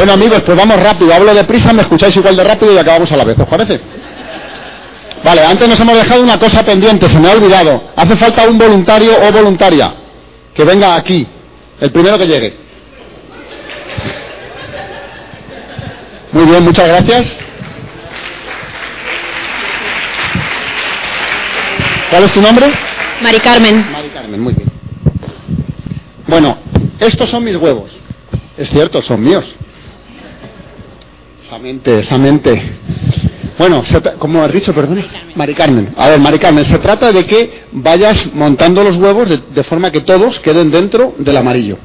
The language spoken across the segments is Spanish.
Bueno amigos, pues vamos rápido. Hablo deprisa, me escucháis igual de rápido y acabamos a la vez. ¿Os parece? Vale, antes nos hemos dejado una cosa pendiente, se me ha olvidado. Hace falta un voluntario o voluntaria que venga aquí, el primero que llegue. Muy bien, muchas gracias. ¿Cuál es tu nombre? Mari Carmen. Mari Carmen, muy bien. Bueno, estos son mis huevos. Es cierto, son míos. Esa mente, esa mente. Bueno, como has dicho, perdón. Mari Carmen. A ver, Mari Carmen, se trata de que vayas montando los huevos de, de forma que todos queden dentro del amarillo.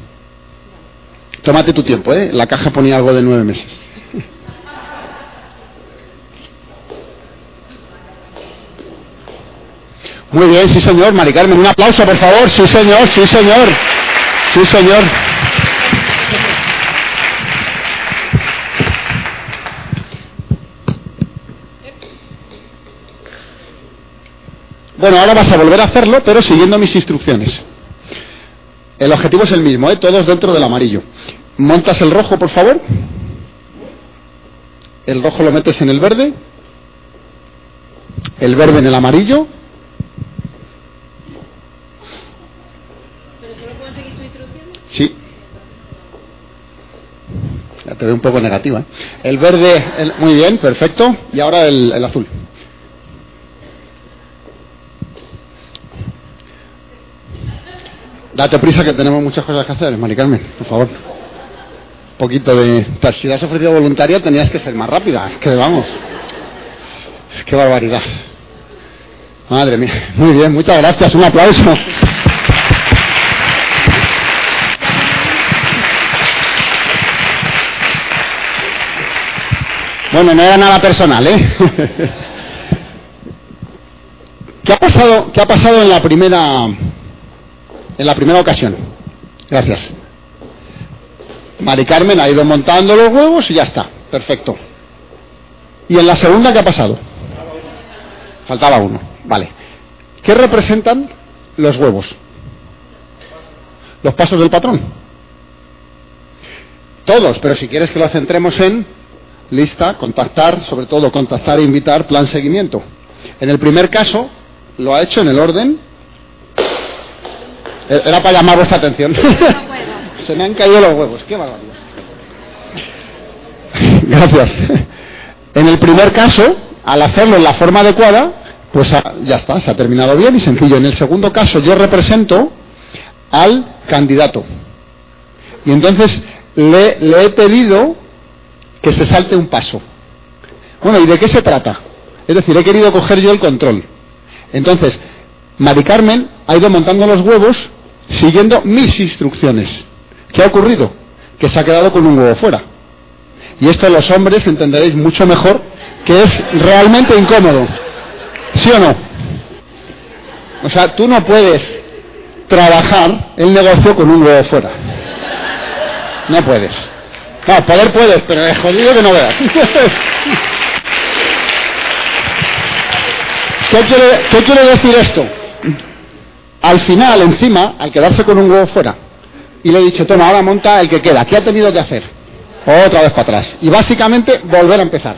Tómate tu tiempo, ¿eh? La caja ponía algo de nueve meses. Muy bien, sí señor, Mari Carmen, un aplauso por favor, sí señor, sí señor, sí señor. Bueno, ahora vas a volver a hacerlo, pero siguiendo mis instrucciones. El objetivo es el mismo, ¿eh? todos dentro del amarillo. Montas el rojo, por favor. El rojo lo metes en el verde. El verde en el amarillo. Sí. Ya te veo un poco negativa. ¿eh? El verde, muy bien, perfecto. Y ahora el, el azul. Date prisa que tenemos muchas cosas que hacer, Mari Carmen, por favor. Un poquito de... Si has ofrecido voluntaria tenías que ser más rápida. Es que vamos. Qué barbaridad. Madre mía. Muy bien, muchas gracias. Un aplauso. Bueno, no era nada personal, ¿eh? ¿Qué ha pasado, qué ha pasado en la primera en la primera ocasión. Gracias. Mari Carmen ha ido montando los huevos y ya está. Perfecto. ¿Y en la segunda qué ha pasado? Faltaba uno. Vale. ¿Qué representan los huevos? Los pasos del patrón. Todos, pero si quieres que lo centremos en lista, contactar, sobre todo contactar e invitar, plan seguimiento. En el primer caso, lo ha hecho en el orden era para llamar vuestra atención. Se me han caído los huevos. Qué barbaridad. Gracias. En el primer caso, al hacerlo en la forma adecuada, pues ya está, se ha terminado bien y sencillo. En el segundo caso, yo represento al candidato. Y entonces le, le he pedido que se salte un paso. Bueno, ¿y de qué se trata? Es decir, he querido coger yo el control. Entonces, Mari Carmen ha ido montando los huevos siguiendo mis instrucciones. ¿Qué ha ocurrido? Que se ha quedado con un huevo fuera. Y esto los hombres entenderéis mucho mejor que es realmente incómodo. ¿Sí o no? O sea, tú no puedes trabajar el negocio con un huevo fuera. No puedes. No, poder puedes, pero es jodido que no veas. ¿Qué quiere, ¿Qué quiere decir esto? Al final, encima, al quedarse con un huevo fuera, y le he dicho, toma, ahora monta el que queda. ¿Qué ha tenido que hacer? Otra vez para atrás. Y básicamente volver a empezar.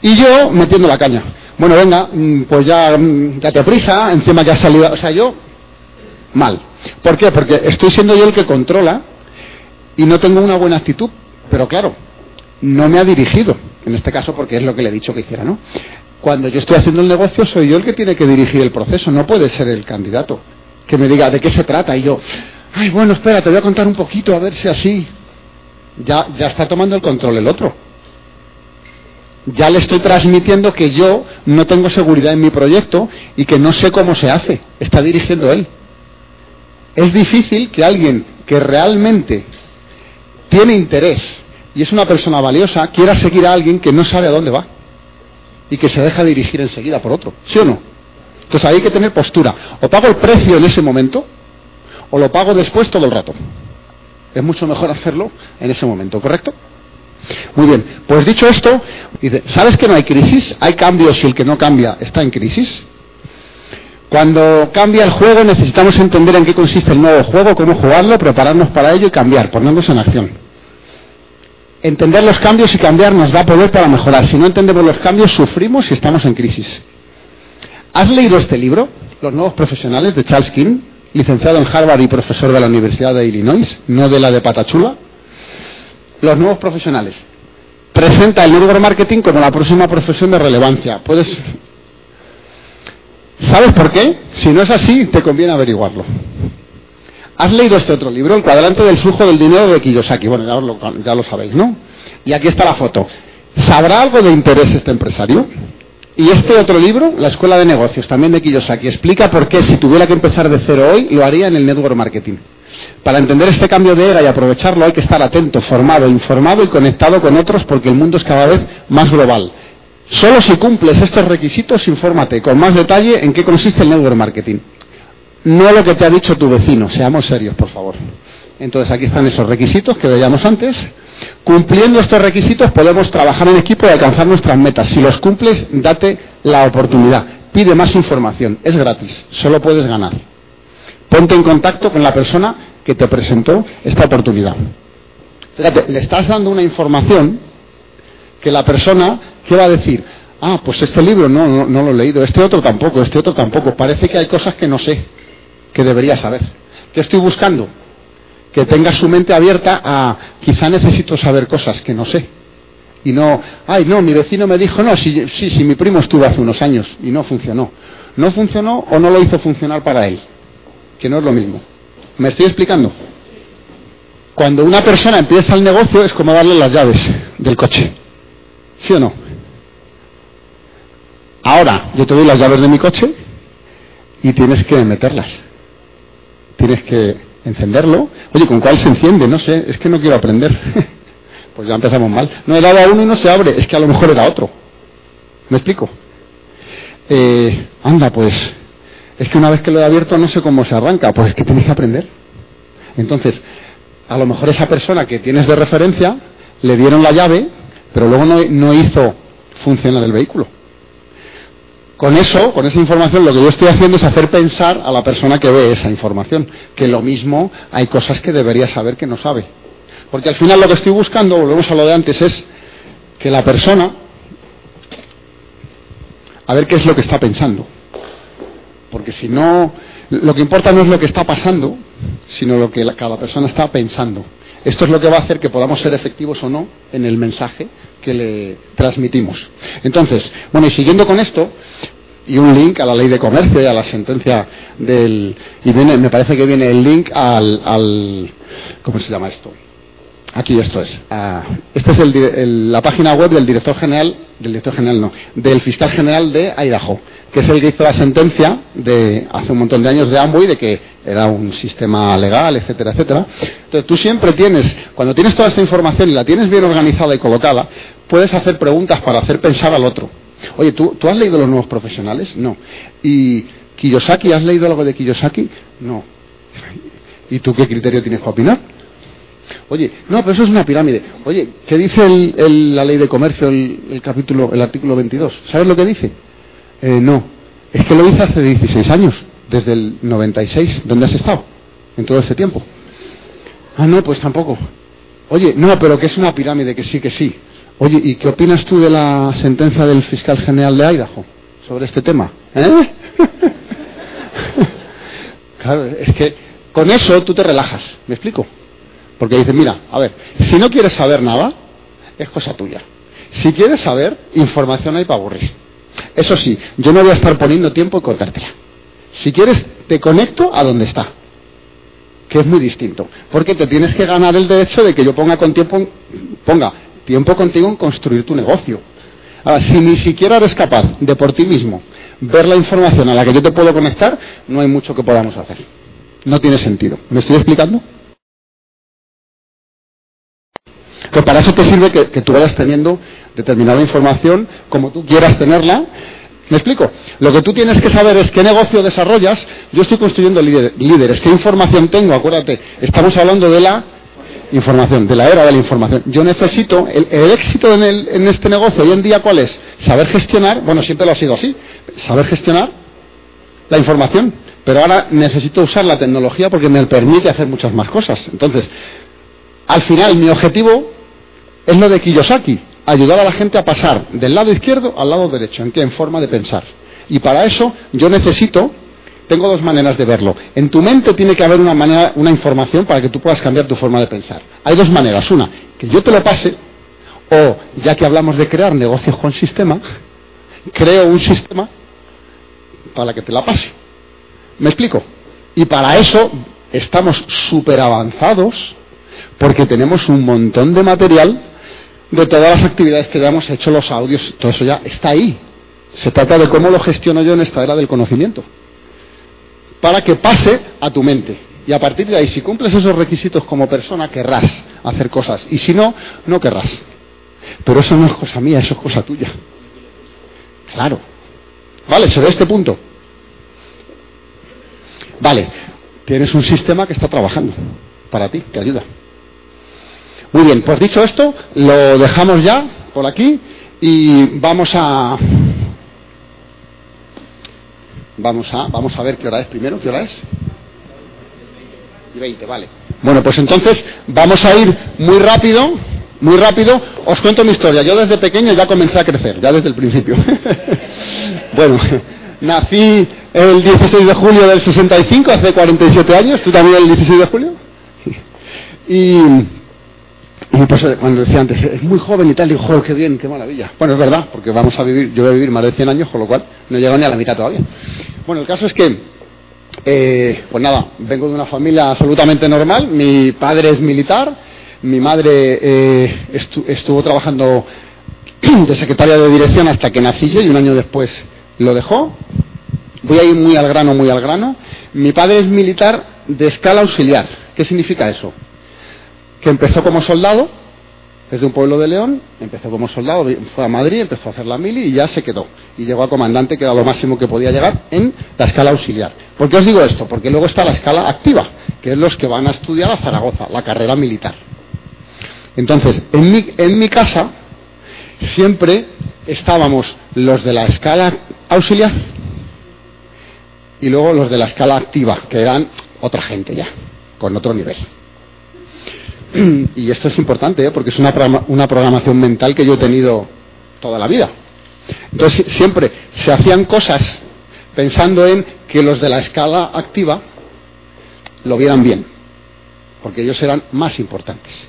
Y yo metiendo la caña. Bueno, venga, mm, pues ya, mm, te prisa, encima que ha salido. O sea, yo, mal. ¿Por qué? Porque estoy siendo yo el que controla y no tengo una buena actitud. Pero claro, no me ha dirigido. En este caso, porque es lo que le he dicho que hiciera, ¿no? Cuando yo estoy haciendo el negocio, soy yo el que tiene que dirigir el proceso, no puede ser el candidato que me diga de qué se trata y yo, ay, bueno, espera, te voy a contar un poquito a ver si así. Ya, ya está tomando el control el otro. Ya le estoy transmitiendo que yo no tengo seguridad en mi proyecto y que no sé cómo se hace. Está dirigiendo él. Es difícil que alguien que realmente tiene interés y es una persona valiosa quiera seguir a alguien que no sabe a dónde va y que se deja dirigir enseguida por otro. ¿Sí o no? Entonces hay que tener postura. O pago el precio en ese momento o lo pago después todo el rato. Es mucho mejor hacerlo en ese momento, ¿correcto? Muy bien, pues dicho esto, ¿sabes que no hay crisis? Hay cambios y el que no cambia está en crisis. Cuando cambia el juego necesitamos entender en qué consiste el nuevo juego, cómo jugarlo, prepararnos para ello y cambiar, ponernos en acción. entender los cambios y cambiar nos da poder para mejorar. Si no entendemos los cambios, sufrimos y estamos en crisis. ¿Has leído este libro, Los nuevos profesionales, de Charles King, licenciado en Harvard y profesor de la Universidad de Illinois, no de la de Patachula? Los nuevos profesionales. Presenta el network marketing como la próxima profesión de relevancia. Puedes. ¿Sabes por qué? Si no es así, te conviene averiguarlo. ¿Has leído este otro libro, El cuadrante del flujo del dinero de Kiyosaki? Bueno, ya lo, ya lo sabéis, ¿no? Y aquí está la foto. ¿Sabrá algo de interés este empresario? Y este otro libro, La Escuela de Negocios, también de Kiyosaki, explica por qué si tuviera que empezar de cero hoy, lo haría en el network marketing. Para entender este cambio de era y aprovecharlo hay que estar atento, formado, informado y conectado con otros porque el mundo es cada vez más global. Solo si cumples estos requisitos, infórmate con más detalle en qué consiste el network marketing no lo que te ha dicho tu vecino. Seamos serios, por favor. Entonces aquí están esos requisitos que veíamos antes. Cumpliendo estos requisitos podemos trabajar en equipo y alcanzar nuestras metas. Si los cumples, date la oportunidad. Pide más información. Es gratis. Solo puedes ganar. Ponte en contacto con la persona que te presentó esta oportunidad. Fíjate, le estás dando una información que la persona, ¿qué a decir? Ah, pues este libro no, no lo he leído, este otro tampoco, este otro tampoco. Parece que hay cosas que no sé que debería saber. ¿Qué estoy buscando? Que tenga su mente abierta a quizá necesito saber cosas que no sé. Y no, ay, no, mi vecino me dijo, no, sí, sí, mi primo estuvo hace unos años y no funcionó. ¿No funcionó o no lo hizo funcionar para él? Que no es lo mismo. ¿Me estoy explicando? Cuando una persona empieza el negocio es como darle las llaves del coche. ¿Sí o no? Ahora, yo te doy las llaves de mi coche y tienes que meterlas tienes que encenderlo. Oye, ¿con cuál se enciende? No sé, es que no quiero aprender. pues ya empezamos mal. No he dado a uno y no se abre, es que a lo mejor era otro. ¿Me explico? Eh, anda, pues, es que una vez que lo he abierto no sé cómo se arranca, pues es que tienes que aprender. Entonces, a lo mejor esa persona que tienes de referencia le dieron la llave, pero luego no, no hizo funcionar el vehículo. Con eso, con esa información, lo que yo estoy haciendo es hacer pensar a la persona que ve esa información, que lo mismo hay cosas que debería saber que no sabe. Porque al final lo que estoy buscando, volvemos a lo de antes, es que la persona, a ver qué es lo que está pensando. Porque si no, lo que importa no es lo que está pasando, sino lo que cada persona está pensando. Esto es lo que va a hacer que podamos ser efectivos o no en el mensaje que le transmitimos. Entonces, bueno, y siguiendo con esto, y un link a la ley de comercio y a la sentencia del. Y viene, me parece que viene el link al. al ¿Cómo se llama esto? Aquí esto es. Ah, esta es la página web del director general, del director general no, del fiscal general de Idaho, que es el que hizo la sentencia de hace un montón de años de Amway de que era un sistema legal, etcétera, etcétera. Entonces tú siempre tienes, cuando tienes toda esta información y la tienes bien organizada y colocada, puedes hacer preguntas para hacer pensar al otro. Oye, ¿tú, ¿tú has leído los nuevos profesionales? No. ¿Y Kiyosaki, has leído algo de Kiyosaki? No. ¿Y tú qué criterio tienes para opinar? Oye, no, pero eso es una pirámide. Oye, ¿qué dice la ley de comercio, el, capítulo, el artículo 22? ¿Sabes lo que dice? Eh, no, es que lo dice hace 16 años, desde el 96. ¿Dónde has estado en todo ese tiempo? Ah, no, pues tampoco. Oye, no, pero que es una pirámide, que sí, que sí. Oye, ¿y qué opinas tú de la sentencia del fiscal general de Idaho sobre este tema? ¿Eh? claro, es que con eso tú te relajas, ¿me explico? Porque dice, mira, a ver, si no quieres saber nada, es cosa tuya. Si quieres saber, información hay para aburrir. Eso sí, yo no voy a estar poniendo tiempo en contártela. Si quieres, te conecto a donde está. Que es muy distinto. Porque te tienes que ganar el derecho de que yo ponga con tiempo, ponga tiempo contigo en construir tu negocio. Ahora, si ni siquiera eres capaz de por ti mismo ver la información a la que yo te puedo conectar, no hay mucho que podamos hacer. No tiene sentido. ¿Me estoy explicando? Que para eso te sirve que, tú vayas teniendo determinada información como tú quieras tenerla. ¿Me explico? Lo que tú tienes que saber es qué negocio desarrollas. Yo estoy construyendo líderes. ¿Qué información tengo? Acuérdate, estamos hablando de la información, de la era de la información. Yo necesito, el, éxito en, en, este negocio hoy en día, ¿cuál es? Saber gestionar, bueno, siempre lo ha sido así, saber gestionar la información. Pero ahora necesito usar la tecnología porque me permite hacer muchas más cosas. Entonces, al final, mi objetivo Es lo de Kiyosaki, ayudar a la gente a pasar del lado izquierdo al lado derecho. ¿En qué? En forma de pensar. Y para eso yo necesito, tengo dos maneras de verlo. En tu mente tiene que haber una, manera, una información para que tú puedas cambiar tu forma de pensar. Hay dos maneras. Una, que yo te lo pase, o ya que hablamos de crear negocios con sistema, creo un sistema para que te la pase. ¿Me explico? Y para eso estamos súper avanzados porque tenemos un montón de material de todas las actividades que ya hemos hecho, los audios, todo eso ya está ahí. Se trata de cómo lo gestiono yo en esta era del conocimiento. Para que pase a tu mente. Y a partir de ahí, si cumples esos requisitos como persona, querrás hacer cosas. Y si no, no querrás. Pero eso no es cosa mía, eso es cosa tuya. Claro. Vale, ve este punto. Vale, tienes un sistema que está trabajando para ti, que ayuda. Muy bien, pues dicho esto, lo dejamos ya por aquí y vamos a vamos a vamos a ver qué hora es primero, qué hora es. Y 20, vale. Bueno, pues entonces vamos a ir muy rápido, muy rápido. Os cuento mi historia. Yo desde pequeño ya comencé a crecer, ya desde el principio. bueno, nací el 16 de julio del 65, hace 47 años. ¿Tú también el 16 de julio? y y pues eh, cuando decía antes, es muy joven y tal, digo, joder, qué bien, qué maravilla. Bueno, es verdad, porque vamos a vivir, yo voy a vivir más de 100 años, con lo cual no he llegado ni a la mitad todavía. Bueno, el caso es que, eh, pues nada, vengo de una familia absolutamente normal, mi padre es militar, mi madre eh, estuvo trabajando de secretaria de dirección hasta que nací yo y un año después lo dejó. Voy a ir muy al grano, muy al grano. Mi padre es militar de escala auxiliar. ¿Qué significa eso? Que empezó como soldado, es de un pueblo de León, empezó como soldado, fue a Madrid, empezó a hacer la mili y ya se quedó. Y llegó a comandante, que era lo máximo que podía llegar en la escala auxiliar. ¿Por qué os digo esto? Porque luego está la escala activa, que es los que van a estudiar a Zaragoza, la carrera militar. Entonces, en mi, en mi casa siempre estábamos los de la escala auxiliar y luego los de la escala activa, que eran otra gente ya, con otro nivel. y esto es importante ¿eh? porque es una, una programación mental que yo he tenido toda la vida. Entonces siempre se hacían cosas pensando en que los de la escala activa lo vieran bien, porque ellos eran más importantes.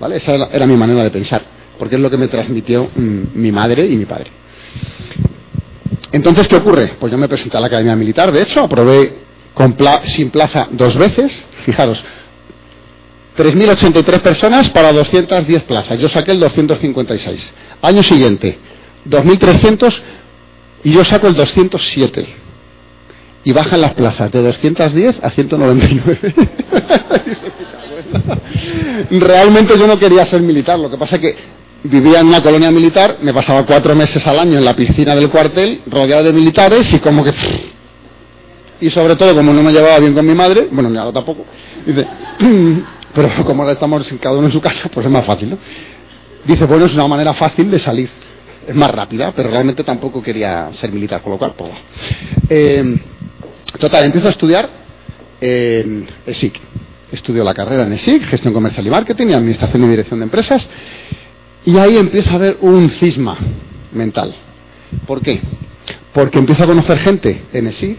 ¿Vale? Esa era, mi manera de pensar, porque es lo que me transmitió mm, mi madre y mi padre. Entonces, ¿qué ocurre? Pues yo me presenté a la Academia Militar, de hecho, aprobé sin plaza dos veces. Fijaros, 3.083 personas para 210 plazas. Yo saqué el 256. Año siguiente, 2.300 y yo saco el 207. Y bajan las plazas de 210 a 199. Realmente yo no quería ser militar, lo que pasa es que vivía en una colonia militar, me pasaba cuatro meses al año en la piscina del cuartel, rodeado de militares y como que... Y sobre todo, como no me llevaba bien con mi madre, bueno, ni ahora tampoco, dice, pero como estamos cada uno en su casa, pues es más fácil, ¿no? Dice, bueno, es una manera fácil de salir. Es más rápida, pero realmente tampoco quería ser militar, con lo cual, pues, eh, total, empiezo a estudiar en ESIC. Estudio la carrera en ESIC, gestión comercial y marketing y administración y dirección de empresas. Y ahí empiezo a ver un cisma mental. ¿Por qué? Porque empiezo a conocer gente en ESIC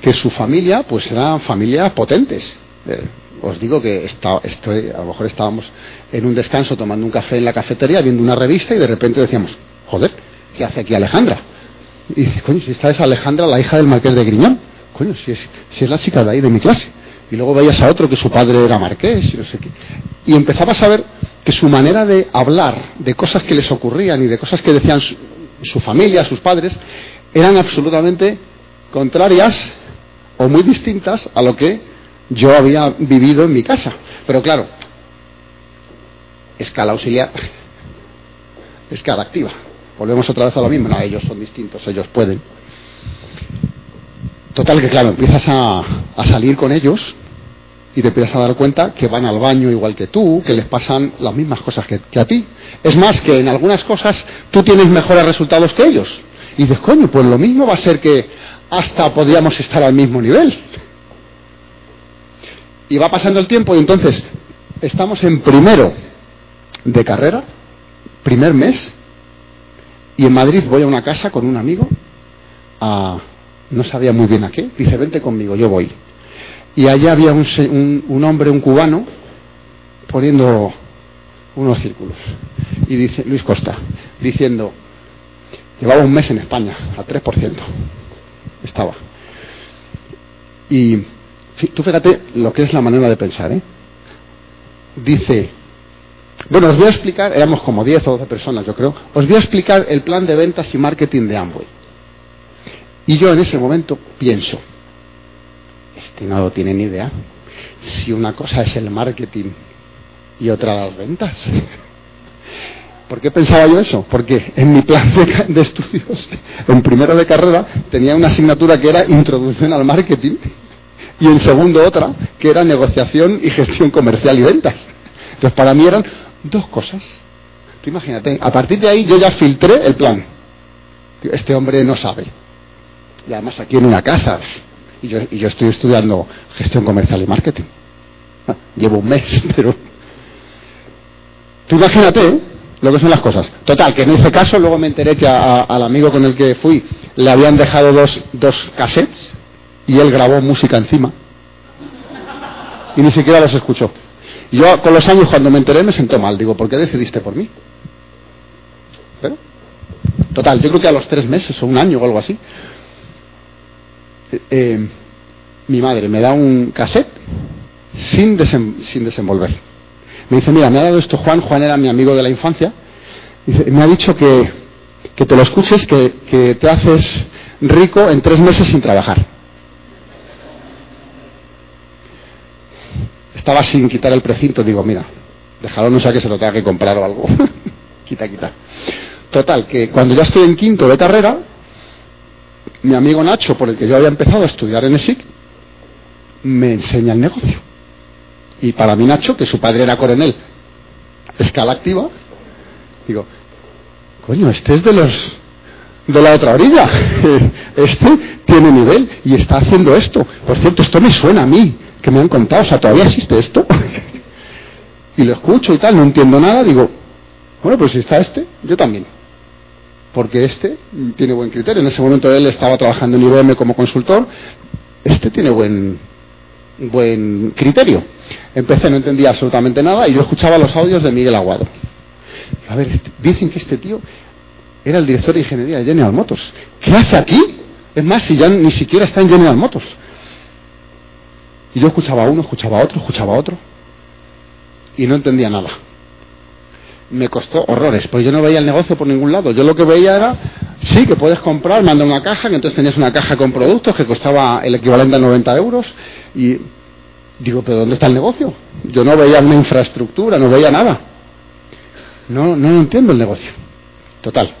que su familia, pues eran familias potentes. Eh, os digo que estoy, a lo mejor estábamos en un descanso tomando un café en la cafetería, viendo una revista y de repente decíamos, joder, ¿qué hace aquí Alejandra? Y dice, coño, si esta es Alejandra, la hija del marqués de Griñón, coño, si es, si es la chica de ahí de mi clase. Y luego veías a otro que su padre era marqués y no sé qué. Y empezabas a ver que su manera de hablar de cosas que les ocurrían y de cosas que decían su, su familia, sus padres, eran absolutamente contrarias o muy distintas a lo que yo había vivido en mi casa. Pero claro, escala auxiliar, escala activa. Volvemos otra vez a lo mismo. No, ellos son distintos, ellos pueden. Total que claro, empiezas a, salir con ellos y te empiezas a dar cuenta que van al baño igual que tú, que les pasan las mismas cosas que, que, a ti. Es más, que en algunas cosas tú tienes mejores resultados que ellos. Y dices, coño, pues lo mismo va a ser que hasta podríamos estar al mismo nivel. Y va pasando el tiempo y entonces estamos en primero de carrera, primer mes, y en Madrid voy a una casa con un amigo, a, no sabía muy bien a qué, dice, vente conmigo, yo voy. Y allá había un, un hombre, un cubano, poniendo unos círculos. Y dice, Luis Costa, diciendo, llevaba un mes en España, al 3%. Estaba. Y tú fíjate lo que es la manera de pensar, ¿eh? Dice, bueno, os voy a explicar, éramos como 10 o 12 personas, yo creo, os voy a explicar el plan de ventas y marketing de Amway. Y yo en ese momento pienso, este no lo tiene ni idea. Si una cosa es el marketing y otra las ventas. ¿Por qué pensaba yo eso? Porque en mi plan de, estudios, en primero de carrera, tenía una asignatura que era introducción al marketing y en segundo otra que era negociación y gestión comercial y ventas. Entonces para mí eran dos cosas. Tú imagínate, a partir de ahí yo ya filtré el plan. Este hombre no sabe. Y además aquí en una casa. Y yo, y yo estoy estudiando gestión comercial y marketing. Ah, llevo un mes, pero Tú imagínate ¿eh? lo que son las cosas. Total, que en ese caso luego me enteré que al amigo con el que fui le habían dejado dos, dos cassettes y él grabó música encima. Y ni siquiera los escuchó. yo con los años cuando me enteré me sentó mal. Digo, ¿por qué decidiste por mí? Pero, total, yo creo que a los tres meses o un año o algo así, eh, eh, mi madre me da un cassette sin, sin desenvolver me dice, mira, me ha dado esto Juan, Juan era mi amigo de la infancia, me ha dicho que, que te lo escuches, que, que te haces rico en tres meses sin trabajar. Estaba sin quitar el precinto, digo, mira, déjalo, no sea que se lo tenga que comprar o algo. quita, quita. Total, que cuando ya estoy en quinto de carrera, mi amigo Nacho, por el que yo había empezado a estudiar en ESIC, me enseña el negocio. Y para mí Nacho, que su padre era coronel, escala activa, digo, coño, este es de los de la otra orilla. Este tiene nivel y está haciendo esto. Por cierto, esto me suena a mí, que me han contado, o sea, ¿todavía existe esto? y lo escucho y tal, no entiendo nada, digo, bueno, pues si está este, yo también. Porque este tiene buen criterio. En ese momento él estaba trabajando en IBM como consultor. Este tiene buen, buen criterio. Empecé, no entendía absolutamente nada y yo escuchaba los audios de Miguel Aguado. A ver, este, dicen que este tío era el director de ingeniería de General Motors. ¿Qué hace aquí? Es más, si ya ni siquiera está en General Motors. Y yo escuchaba a uno, escuchaba a otro, escuchaba a otro. Y no entendía nada. Me costó horrores, porque yo no veía el negocio por ningún lado. Yo lo que veía era, sí, que puedes comprar, manda una caja, que entonces tenías una caja con productos que costaba el equivalente a 90 euros. Y Digo, pero ¿dónde está el negocio? Yo no veía una infraestructura, no veía nada. No, no entiendo el negocio. Total.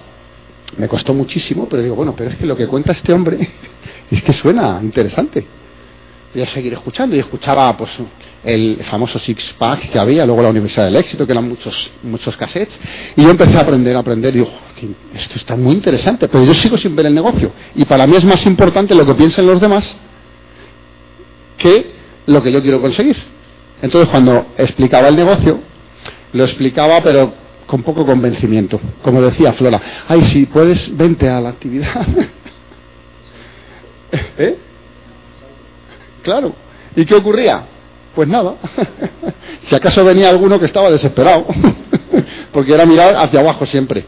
Me costó muchísimo, pero digo, bueno, pero es que lo que cuenta este hombre es que suena interesante. Voy a seguir escuchando y escuchaba pues el famoso Six Pack que había, luego la Universidad del Éxito, que eran muchos, muchos cassettes, y yo empecé a aprender, a aprender, y digo, esto está muy interesante, pero yo sigo sin ver el negocio. Y para mí es más importante lo que piensen los demás que lo que yo quiero conseguir. Entonces, cuando explicaba el negocio, lo explicaba, pero con poco convencimiento. Como decía Flora, ay, si puedes, vente a la actividad. ¿Eh? Claro. ¿Y qué ocurría? Pues nada. si acaso venía alguno que estaba desesperado, porque era mirar hacia abajo siempre.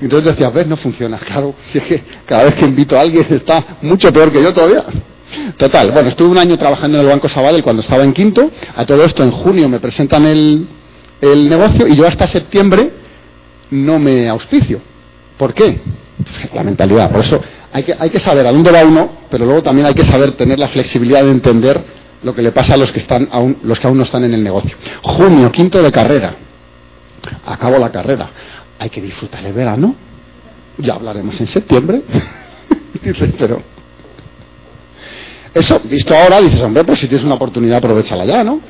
Entonces decía, ves, no funciona. Claro, si es que cada vez que invito a alguien está mucho peor que yo todavía. Total, bueno, estuve un año trabajando en el Banco Sabadell cuando estaba en quinto. A todo esto, en junio me presentan el, el negocio y yo hasta septiembre no me auspicio. ¿Por qué? La mentalidad. Por eso hay que, hay que saber a dónde va uno, pero luego también hay que saber tener la flexibilidad de entender lo que le pasa a los que, están aún, los que no están en el negocio. Junio, quinto de carrera. Acabo la carrera hay que disfrutar el verano. Ya hablaremos en septiembre. pero eso, visto ahora, dices, hombre, pues si tienes una oportunidad, aprovechala ya, ¿no?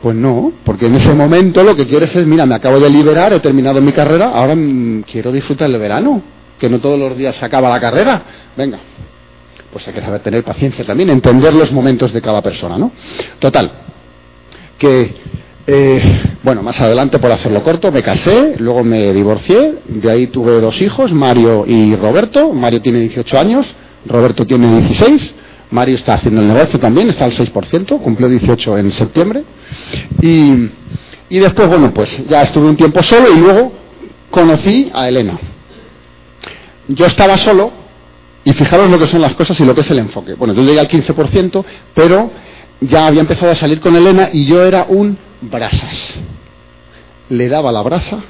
Pues no, porque en ese momento lo que quieres es, mira, me acabo de liberar, he terminado mi carrera, ahora mm, quiero disfrutar el verano, que no todos los días se acaba la carrera. Venga, pues hay que saber tener paciencia también, entender los momentos de cada persona, ¿no? Total, que, eh, bueno, más adelante, por hacerlo corto, me casé, luego me divorcié, de ahí tuve dos hijos, Mario y Roberto. Mario tiene 18 años, Roberto tiene 16. Mario está haciendo el negocio también, está al 6%, cumplió 18 en septiembre. Y, y después, bueno, pues ya estuve un tiempo solo y luego conocí a Elena. Yo estaba solo y fijaros lo que son las cosas y lo que es el enfoque. Bueno, yo llegué al 15%, pero ya había empezado a salir con Elena y yo era un brasas. Le daba la brasa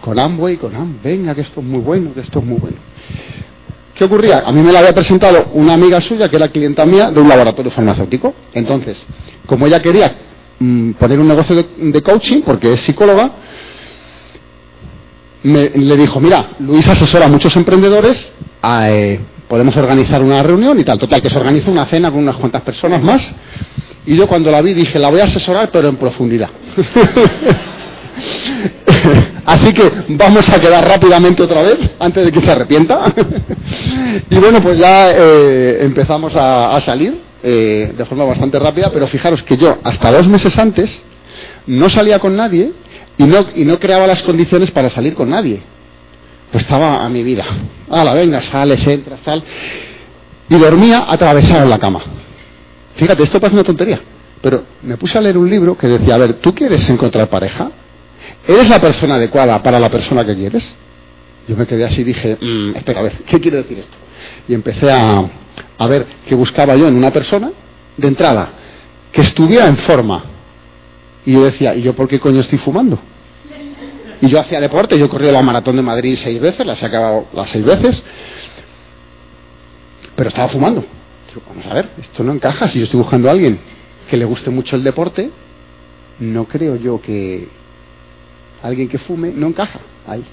con Amway, con Am, venga, que esto es muy bueno, que esto es muy bueno. ¿Qué ocurría? A mí me la había presentado una amiga suya que era clienta mía de un laboratorio farmacéutico. Entonces, como ella quería mm, poner un negocio de, coaching, porque es psicóloga, le dijo, mira, Luis asesora a muchos emprendedores, eh, podemos organizar una reunión y tal. Total, que se organiza una cena con unas cuantas personas más. Y yo cuando la vi dije, la voy a asesorar, pero en profundidad. Así que vamos a quedar rápidamente otra vez, antes de que se arrepienta. y bueno, pues ya eh, empezamos a, salir eh, de forma bastante rápida, pero fijaros que yo hasta dos meses antes no salía con nadie y no, y no creaba las condiciones para salir con nadie. Pues estaba a mi vida. la venga, sales, entras, tal. Y dormía atravesado en la cama. Fíjate, esto parece una tontería. Pero me puse a leer un libro que decía, a ver, ¿tú quieres encontrar pareja? ¿Eres la persona adecuada para la persona que quieres? Yo me quedé así y dije, mm, espera, a ver, ¿qué quiere decir esto? Y empecé a, a ver qué buscaba yo en una persona, de entrada, que estuviera en forma. Y yo decía, ¿y yo por qué coño estoy fumando? Y yo hacía deporte, yo he corrido la maratón de Madrid seis veces, las he acabado las seis veces, pero estaba fumando. Vamos a ver, esto no encaja. Si yo estoy buscando a alguien que le guste mucho el deporte, no creo yo que, alguien que fume, no encaja ahí.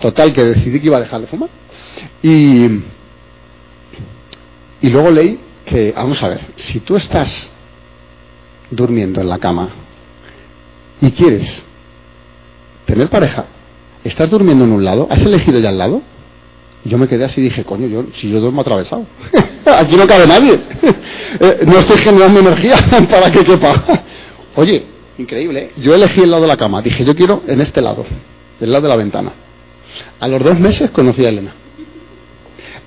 Total, que decidí que iba a dejar de fumar. Y, y luego leí que, vamos a ver, si tú estás durmiendo en la cama y quieres tener pareja, estás durmiendo en un lado, has elegido ya al lado, yo me quedé así y dije, coño, yo, si yo duermo atravesado, aquí no cabe nadie, eh, no estoy generando energía para que quepa. Oye, Increíble. ¿eh? Yo elegí el lado de la cama. Dije, yo quiero en este lado, del lado de la ventana. A los dos meses conocí a Elena.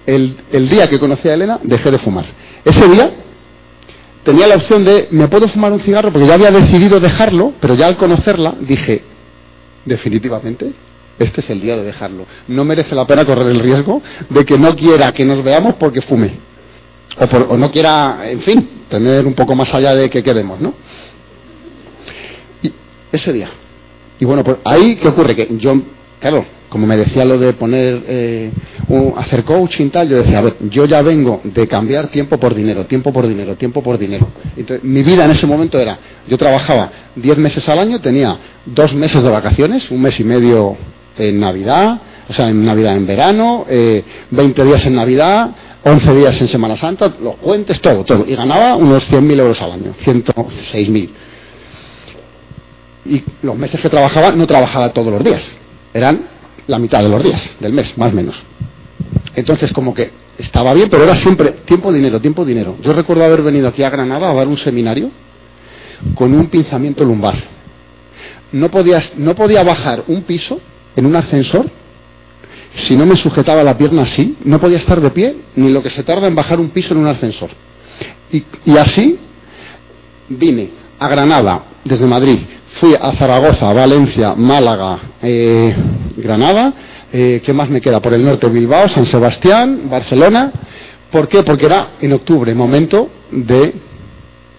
El, el, día que conocí a Elena dejé de fumar. Ese día tenía la opción de, me puedo fumar un cigarro porque ya había decidido dejarlo, pero ya al conocerla dije, definitivamente, este es el día de dejarlo. No merece la pena correr el riesgo de que no quiera que nos veamos porque fume. O, o no quiera, en fin, tener un poco más allá de que queremos, ¿no? ese día. Y bueno, pues ahí, ¿qué ocurre? Que yo, claro, como me decía lo de poner, eh, hacer coaching tal, yo decía, a ver, yo ya vengo de cambiar tiempo por dinero, tiempo por dinero, tiempo por dinero. Entonces, mi vida en ese momento era, yo trabajaba 10 meses al año, tenía dos meses de vacaciones, un mes y medio en Navidad, o sea, en Navidad en verano, eh, 20 días en Navidad, 11 días en Semana Santa, los puentes, todo, todo. Y ganaba unos 100.000 euros al año, 106.000 y los meses que trabajaba no trabajaba todos los días, eran la mitad de los días del mes, más o menos. Entonces, como que estaba bien, pero era siempre tiempo, dinero, tiempo, dinero. Yo recuerdo haber venido aquí a Granada a dar un seminario con un pinzamiento lumbar. No, podías, no podía bajar un piso en un ascensor si no me sujetaba la pierna así, no podía estar de pie, ni lo que se tarda en bajar un piso en un ascensor. Y así vine a Granada desde Madrid fui a Zaragoza, Valencia, Málaga, eh, Granada, eh, ¿qué más me queda? Por el norte Bilbao, San Sebastián, Barcelona. ¿Por qué? Porque era en octubre, momento de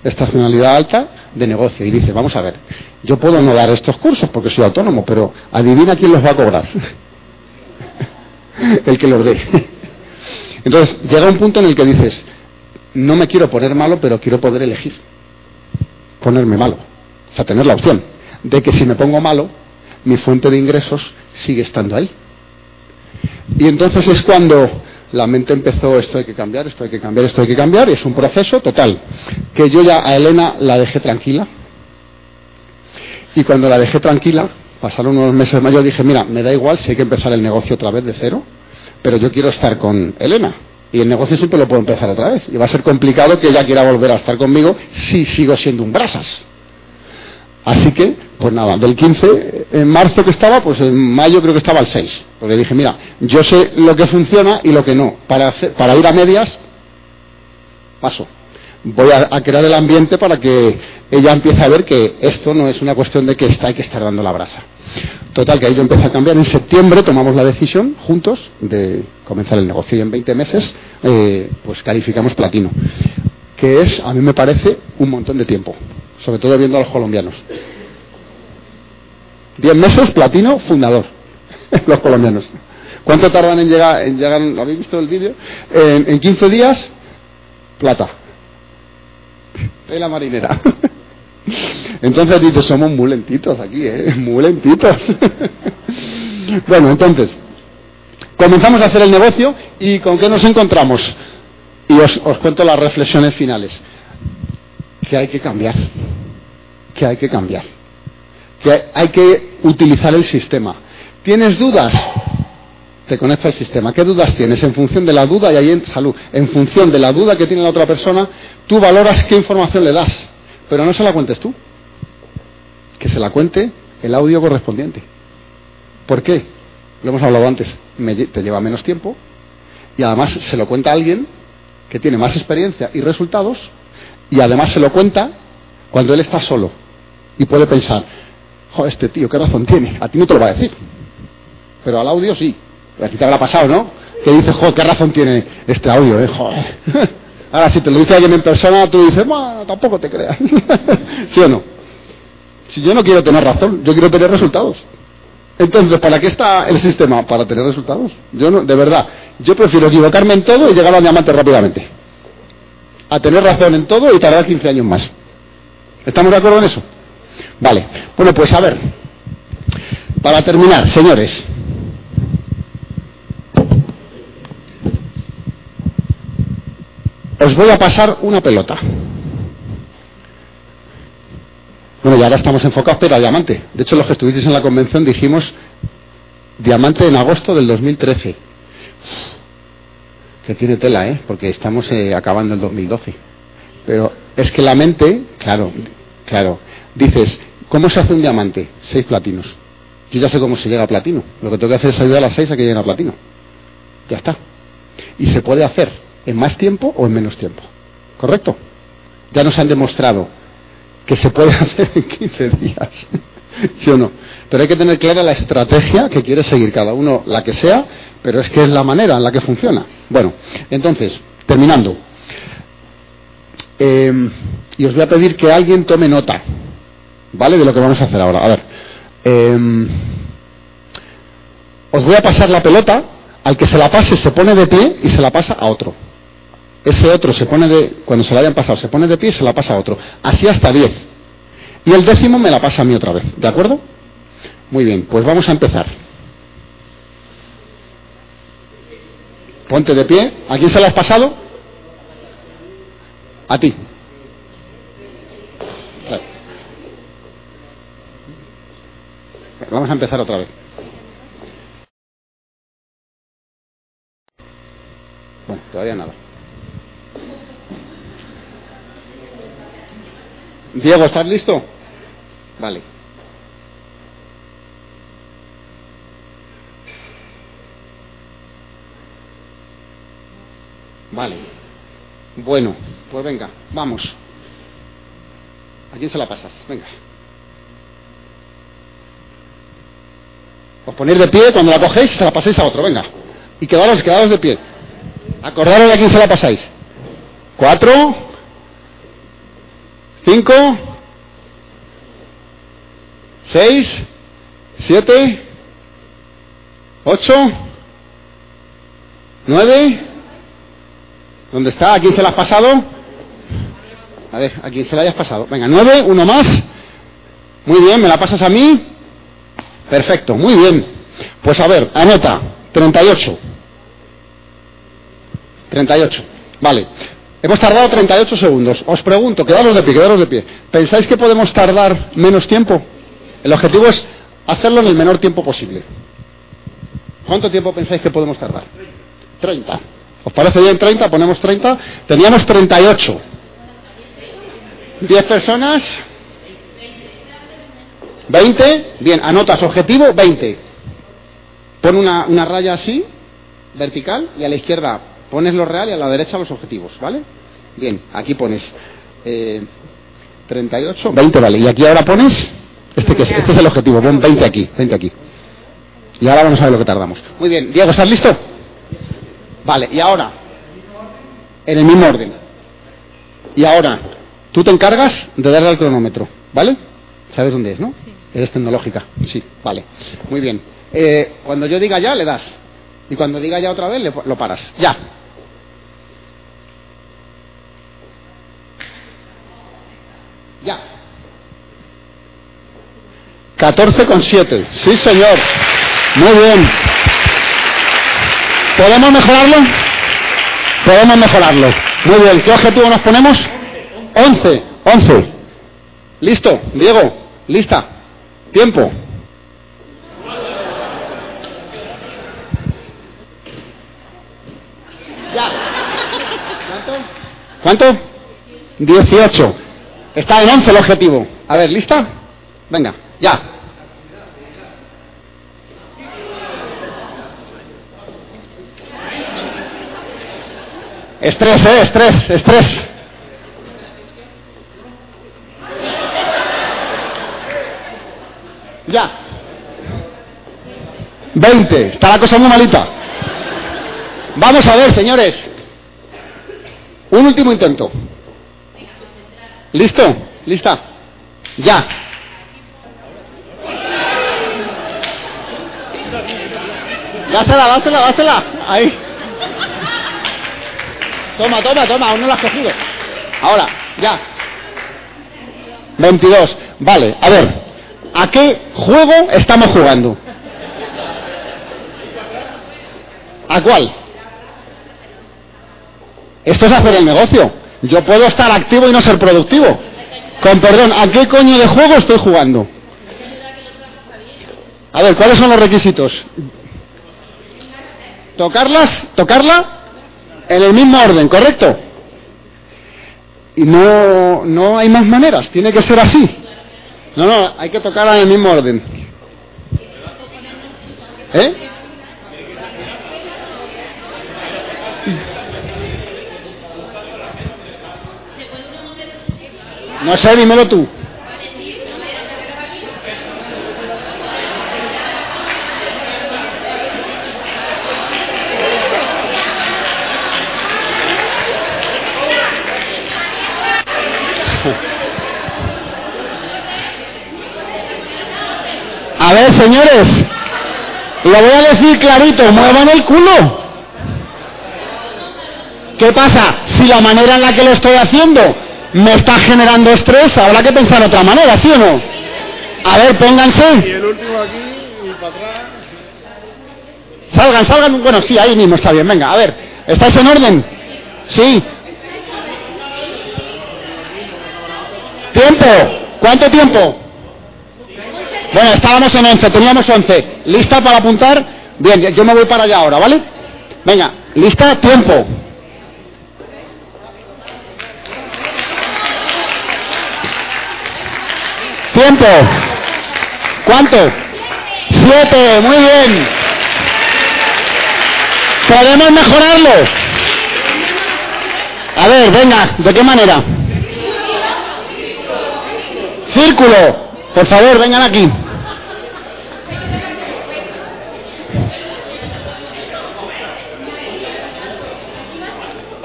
estacionalidad alta de negocio. Y dice, vamos a ver, yo puedo no dar estos cursos porque soy autónomo, pero adivina quién los va a cobrar. el que los dé. Entonces, llega un punto en el que dices, no me quiero poner malo, pero quiero poder elegir ponerme malo a tener la opción de que si me pongo malo, mi fuente de ingresos sigue estando ahí. Y entonces es cuando la mente empezó, esto hay que cambiar, esto hay que cambiar, esto hay que cambiar, y es un proceso total. Que yo ya a Elena la dejé tranquila. Y cuando la dejé tranquila, pasaron unos meses más, yo dije, mira, me da igual si hay que empezar el negocio otra vez de cero, pero yo quiero estar con Elena. Y el negocio siempre lo puedo empezar otra vez. Y va a ser complicado que ella quiera volver a estar conmigo si sigo siendo un brasas. Así que, pues nada, del 15 en marzo que estaba, pues en mayo creo que estaba el 6. Porque dije, mira, yo sé lo que funciona y lo que no. Para, para ir a medias, paso. Voy a, crear el ambiente para que ella empiece a ver que esto no es una cuestión de que está, hay que estar dando la brasa. Total, que ahí yo empecé a cambiar. En septiembre tomamos la decisión juntos de comenzar el negocio y en 20 meses eh, pues calificamos platino. Que es, a mí me parece, un montón de tiempo sobre todo viendo a los colombianos. Diez meses, platino, fundador, los colombianos. ¿Cuánto tardan en llegar? En llegar ¿Habéis visto el vídeo? En, en 15 días, plata. la marinera. Entonces dices, somos muy lentitos aquí, ¿eh? Muy lentitos. bueno, entonces, comenzamos a hacer el negocio y ¿con qué nos encontramos? Y os, cuento las reflexiones finales que hay que cambiar, que hay que cambiar, que hay que utilizar el sistema. ¿Tienes dudas? Te conecta al sistema. ¿Qué dudas tienes? En función de la duda, y ahí en salud, en función de la duda que tiene la otra persona, tú valoras qué información le das. Pero no se la cuentes tú. Que se la cuente el audio correspondiente. ¿Por qué? Lo hemos hablado antes. te lleva menos tiempo y además se lo cuenta alguien que tiene más experiencia y resultados y además se lo cuenta cuando él está solo y puede pensar, joder, este tío, ¿qué razón tiene? A ti no te lo va a decir, pero al audio sí. A ti te habrá pasado, ¿no? Que dices, joder, ¿qué razón tiene este audio, eh? Ahora, si te lo dice alguien en persona, tú dices, bueno, tampoco te creas. ¿Sí o no? Si yo no quiero tener razón, yo quiero tener resultados. Entonces, ¿para qué está el sistema? Para tener resultados. Yo no, de verdad, yo prefiero equivocarme en todo y llegar a diamante rápidamente a tener razón en todo y tardar 15 años más. ¿Estamos de acuerdo en eso? Vale. Bueno, pues a ver. Para terminar, señores. Os voy a pasar una pelota. Bueno, ya ahora estamos enfocados, pero a diamante. De hecho, los que estuvisteis en la convención dijimos diamante en agosto del 2013 que tiene tela, ¿eh? Porque estamos eh, acabando el 2012. Pero es que la mente, claro, claro, dices, ¿cómo se hace un diamante? Seis platinos. Yo ya sé cómo se llega a platino. Lo que tengo que hacer es ayudar a las seis a que lleguen a platino. Ya está. Y se puede hacer en más tiempo o en menos tiempo. ¿Correcto? Ya nos han demostrado que se puede hacer en 15 días. ¿Sí o no? Pero hay que tener clara la estrategia que quiere seguir cada uno, la que sea, pero es que es la manera en la que funciona. Bueno, entonces, terminando. Eh, y os voy a pedir que alguien tome nota, ¿vale? De lo que vamos a hacer ahora. A ver. Eh, os voy a pasar la pelota, al que se la pase se pone de pie y se la pasa a otro. Ese otro se pone de, cuando se la hayan pasado, se pone de pie y se la pasa a otro. Así hasta 10. Y el décimo me la pasa a mí otra vez, ¿de acuerdo? Muy bien, pues vamos a empezar. Ponte de pie. ¿A quién se lo has pasado? A ti. Vamos a empezar otra vez. Bueno, todavía nada. Diego, ¿estás listo? Vale. Vale. Bueno, pues venga, vamos. ¿A quién se la pasas? Venga. Os ponéis de pie, cuando la cogéis se la paséis a otro, venga. Y quedaros, quedaros de pie. Acordaros a quién se la pasáis. Cuatro. Cinco. Seis. Siete. Ocho. Nueve. ¿Dónde está? ¿A quién se la has pasado? A ver, ¿a quién se la hayas pasado? Venga, nueve, uno más. Muy bien, ¿me la pasas a mí? Perfecto, muy bien. Pues a ver, anota, 38. 38. Vale. Hemos tardado 38 segundos. Os pregunto, quedaros de pie, quedaros de pie. ¿Pensáis que podemos tardar menos tiempo? El objetivo es hacerlo en el menor tiempo posible. ¿Cuánto tiempo pensáis que podemos tardar? 30. ¿Os parece bien 30? Ponemos 30. Teníamos 38. 10 personas. 20. Bien, anotas objetivo 20. Pon una, una raya así, vertical, y a la izquierda pones lo real y a la derecha los objetivos, ¿vale? Bien, aquí pones eh, 38, 20, vale. Y aquí ahora pones, este, que es, este es el objetivo, pon 20 aquí, 20 aquí. Y ahora vamos a ver lo que tardamos. Muy bien, Diego, ¿estás listo? Vale, y ahora, en el mismo orden. Y ahora, tú te encargas de darle al cronómetro, ¿vale? ¿Sabes dónde es, no? Sí. Eres tecnológica, sí, vale. Muy bien. Eh, cuando yo diga ya, le das. Y cuando diga ya otra vez, lo paras. Ya. Ya. 14 con 7. Sí, señor. Muy bien. ¿Podemos mejorarlo? Podemos mejorarlo. Muy bien. ¿Qué objetivo nos ponemos? 11. 11. ¿Listo? Diego, lista. Tiempo. Ya. ¿Cuánto? ¿Cuánto? 18. Está en 11 el objetivo. A ver, ¿lista? Venga, ya. Estrés, eh, estrés, estrés. Ya. 20. Está la cosa muy malita. Vamos a ver, señores. Un último intento. ¿Listo? ¿Lista? Ya. Dásela, dásela, dásela. Ahí. Toma, toma, toma, aún no la has cogido. Ahora, ya. 22. Vale, a ver. ¿A qué juego estamos jugando? ¿A cuál? Esto es hacer el negocio. Yo puedo estar activo y no ser productivo. Con perdón, ¿a qué coño de juego estoy jugando? A ver, ¿cuáles son los requisitos? Tocarlas, tocarla en el mismo orden, ¿correcto? Y no, no hay más maneras, tiene que ser así. No, no, hay que tocarla en el mismo orden. ¿Eh? No sé, dímelo tú. A ver, señores, lo voy a decir clarito, muevan el culo. ¿Qué pasa? Si la manera en la que lo estoy haciendo me está generando estrés, habrá que pensar otra manera, ¿sí o no? A ver, pónganse. Y el último aquí y para atrás. Salgan, salgan. Bueno, sí, ahí mismo está bien. Venga, a ver. ¿Estáis en orden? Sí. Tiempo. ¿Cuánto tiempo? Bueno, estábamos en 11, teníamos 11. ¿Lista para apuntar? Bien, yo me voy para allá ahora, ¿vale? Venga, lista, tiempo. Tiempo. ¿Cuánto? Siete. Muy bien. ¿Podemos mejorarlo? A ver, venga, ¿de qué manera? Círculo. Por favor, vengan aquí.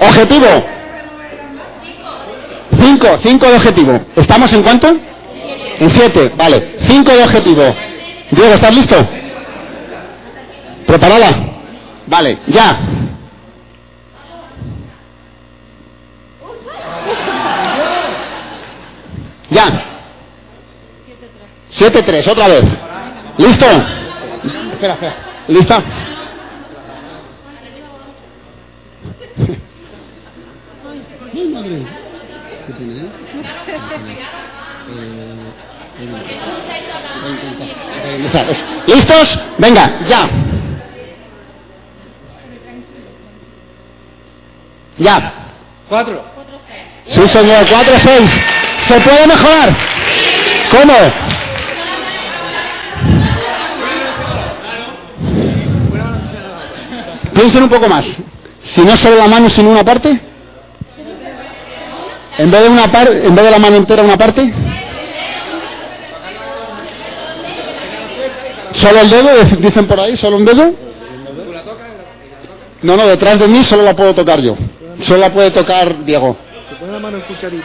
Objetivo. Cinco, cinco de objetivo. ¿Estamos en cuánto? En siete, vale. Cinco de objetivo. Diego, ¿estás listo? ¿Preparada? Vale, ya. Ya. Siete tres, otra vez. ¿Listo? Espera, espera. ¿Lista? ¿Listos? Venga, ya. Ya. Cuatro. Sí, señor, cuatro, seis. ¿Se puede mejorar? ¿Cómo? Piensen un poco más. Si no solo la mano, sino una parte. En vez de una par en vez de la mano entera, una parte. Solo el dedo, dicen por ahí, solo un dedo. No, no, detrás de mí solo la puedo tocar yo. Solo la puede tocar Diego. Y.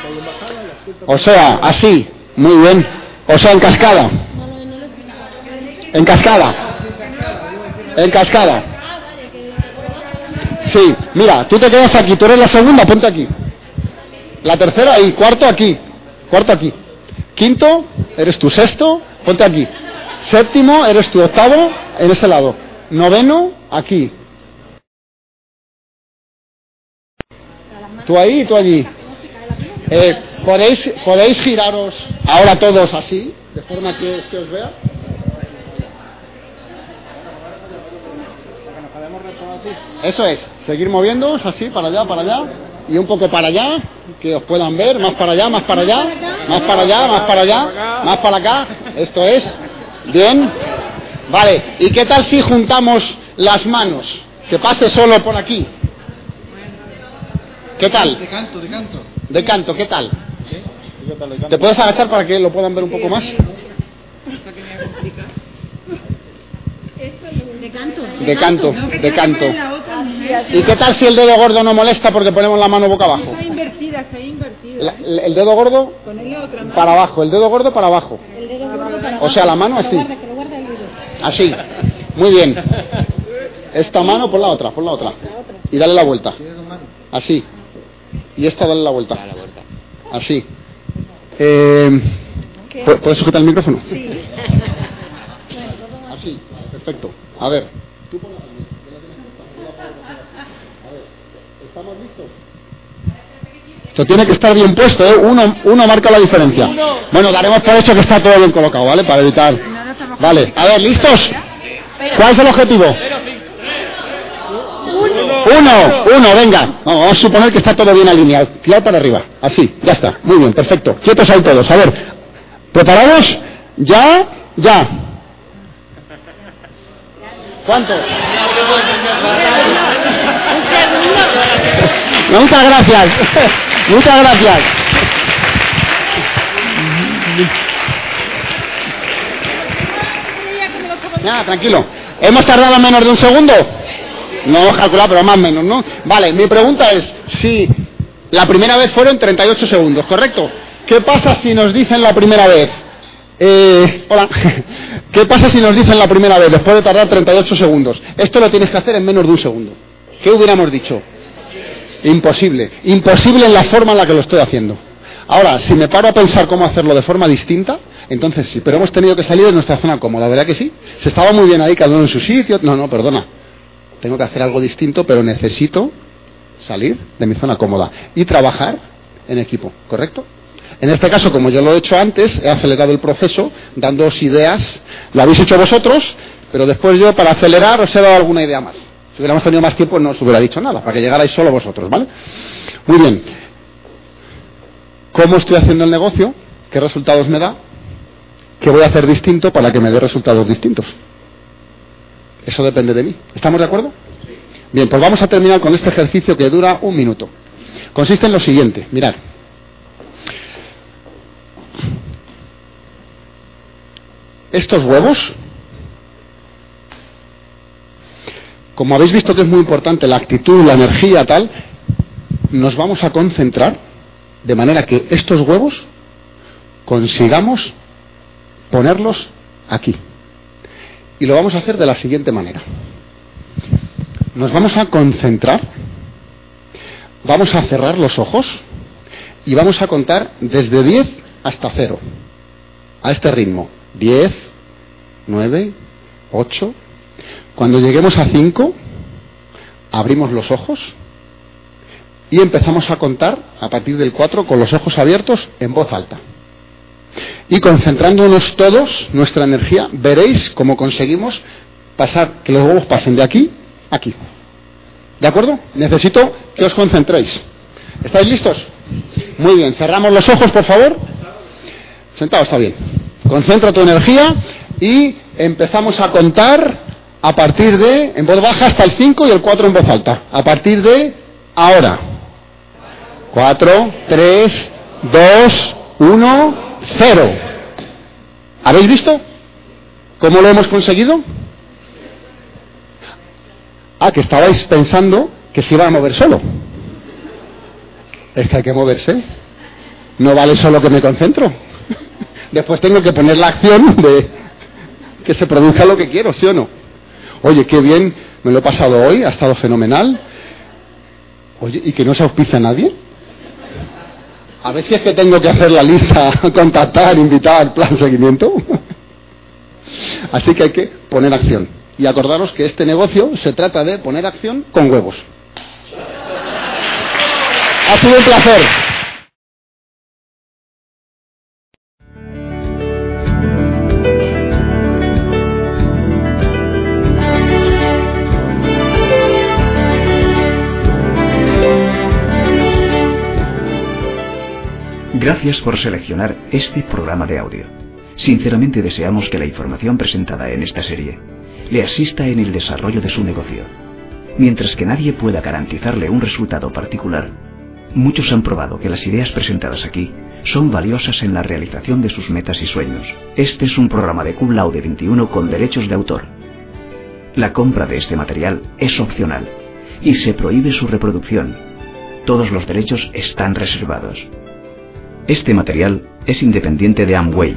O sea, así, muy bien. O sea, en cascada. En cascada. En cascada. Sí, mira, tú te quedas aquí, tú eres la segunda, ponte aquí. La tercera ahí, cuarto aquí. Cuarto aquí. Quinto, eres tu sexto, ponte aquí. Séptimo, eres tu octavo, en ese lado. Noveno, aquí. Tú ahí y tú allí. Eh, ¿podéis, ¿Podéis giraros ahora todos así, de forma que se os vea? Eso es, seguir moviéndoos así, para allá, para allá, y un poco para allá, que os puedan ver, más para allá, más para allá, más para allá, más para allá, más para acá. Esto es, bien. Vale, ¿y qué tal si juntamos las manos? Que pase solo por aquí. ¿Qué tal? De canto, de canto. De canto, ¿qué tal? ¿Te puedes agachar para que lo puedan ver un poco más? De canto. De canto, de canto. ¿Y qué tal si el dedo gordo no molesta porque ponemos la mano boca abajo? Está invertida, está invertida. El dedo gordo para abajo, el dedo gordo para abajo. El dedo gordo para O sea, la mano así. Así. Muy bien. Esta mano por la otra, por la otra. Y dale la vuelta. Así. Y esta dale la vuelta. Así. Eh, ¿pu- ¿Puedes sujetar el micrófono? Sí. Así. Perfecto. A ver. ¿Estamos listos? Esto tiene que estar bien puesto, ¿eh? Uno, uno marca la diferencia. Bueno, daremos por hecho que está todo bien colocado, ¿vale? Para evitar. Vale, a ver, ¿listos? ¿Cuál es el objetivo? Uno, uno, venga. Vamos, vamos a suponer que está todo bien alineado. Tirar para arriba. Así, ya está. Muy bien, perfecto. Quietos ahí todos. A ver, ¿preparados? ¿Ya? ¿Ya? ¿Cuántos? Muchas gracias. Muchas gracias. Nada, tranquilo. ¿Hemos tardado menos de un segundo? No hemos calculado, pero más o menos, ¿no? Vale, mi pregunta es si la primera vez fueron 38 segundos, ¿correcto? ¿Qué pasa si nos dicen la primera vez? Eh, hola. ¿Qué pasa si nos dicen la primera vez, después de tardar 38 segundos? Esto lo tienes que hacer en menos de un segundo. ¿Qué hubiéramos dicho? Imposible. Imposible en la forma en la que lo estoy haciendo. Ahora, si me paro a pensar cómo hacerlo de forma distinta, entonces sí, pero hemos tenido que salir de nuestra zona cómoda, ¿verdad que sí? Se estaba muy bien ahí, cada uno en su sitio. No, no, perdona. Tengo que hacer algo distinto, pero necesito salir de mi zona cómoda y trabajar en equipo, ¿correcto? En este caso, como yo lo he hecho antes, he acelerado el proceso dándoos ideas. Lo habéis hecho vosotros, pero después yo, para acelerar, os he dado alguna idea más. Si hubiéramos tenido más tiempo, no os hubiera dicho nada, para que llegarais solo vosotros, ¿vale? Muy bien. ¿Cómo estoy haciendo el negocio? ¿Qué resultados me da? ¿Qué voy a hacer distinto para que me dé resultados distintos? Eso depende de mí. ¿Estamos de acuerdo? Bien, pues vamos a terminar con este ejercicio que dura un minuto. Consiste en lo siguiente, mirad. Estos huevos, como habéis visto que es muy importante la actitud, la energía, tal, nos vamos a concentrar de manera que estos huevos consigamos ponerlos aquí. Y lo vamos a hacer de la siguiente manera. Nos vamos a concentrar, vamos a cerrar los ojos y vamos a contar desde 10 hasta 0. A este ritmo. 10, 9, 8. Cuando lleguemos a 5, abrimos los ojos y empezamos a contar a partir del 4 con los ojos abiertos en voz alta. Y concentrándonos todos, nuestra energía, veréis cómo conseguimos pasar, que los huevos pasen de aquí a aquí. ¿De acuerdo? Necesito que os concentréis. ¿Estáis listos? Muy bien. Cerramos los ojos, por favor. Sentado está bien. Concentra tu energía y empezamos a contar a partir de, en voz baja hasta el 5 y el 4 en voz alta. A partir de ahora. 4, 3, 2, 1, 0. ¿Habéis visto cómo lo hemos conseguido? Ah, que estabais pensando que se iba a mover solo. Es que hay que moverse. No vale solo que me concentro. Después tengo que poner la acción de que se produzca lo que quiero, ¿sí o no? Oye, qué bien, me lo he pasado hoy, ha estado fenomenal. Oye, ¿y que no se auspicia a nadie? A ver si es que tengo que hacer la lista, contactar, invitar, plan seguimiento. Así que hay que poner acción. Y acordaros que este negocio se trata de poner acción con huevos. Ha sido un placer. Gracias por seleccionar este programa de audio. Sinceramente deseamos que la información presentada en esta serie le asista en el desarrollo de su negocio. Mientras que nadie pueda garantizarle un resultado particular, muchos han probado que las ideas presentadas aquí son valiosas en la realización de sus metas y sueños. Este es un programa de Cum Laude 21 con derechos de autor. La compra de este material es opcional y se prohíbe su reproducción. Todos los derechos están reservados. Este material es independiente de Amway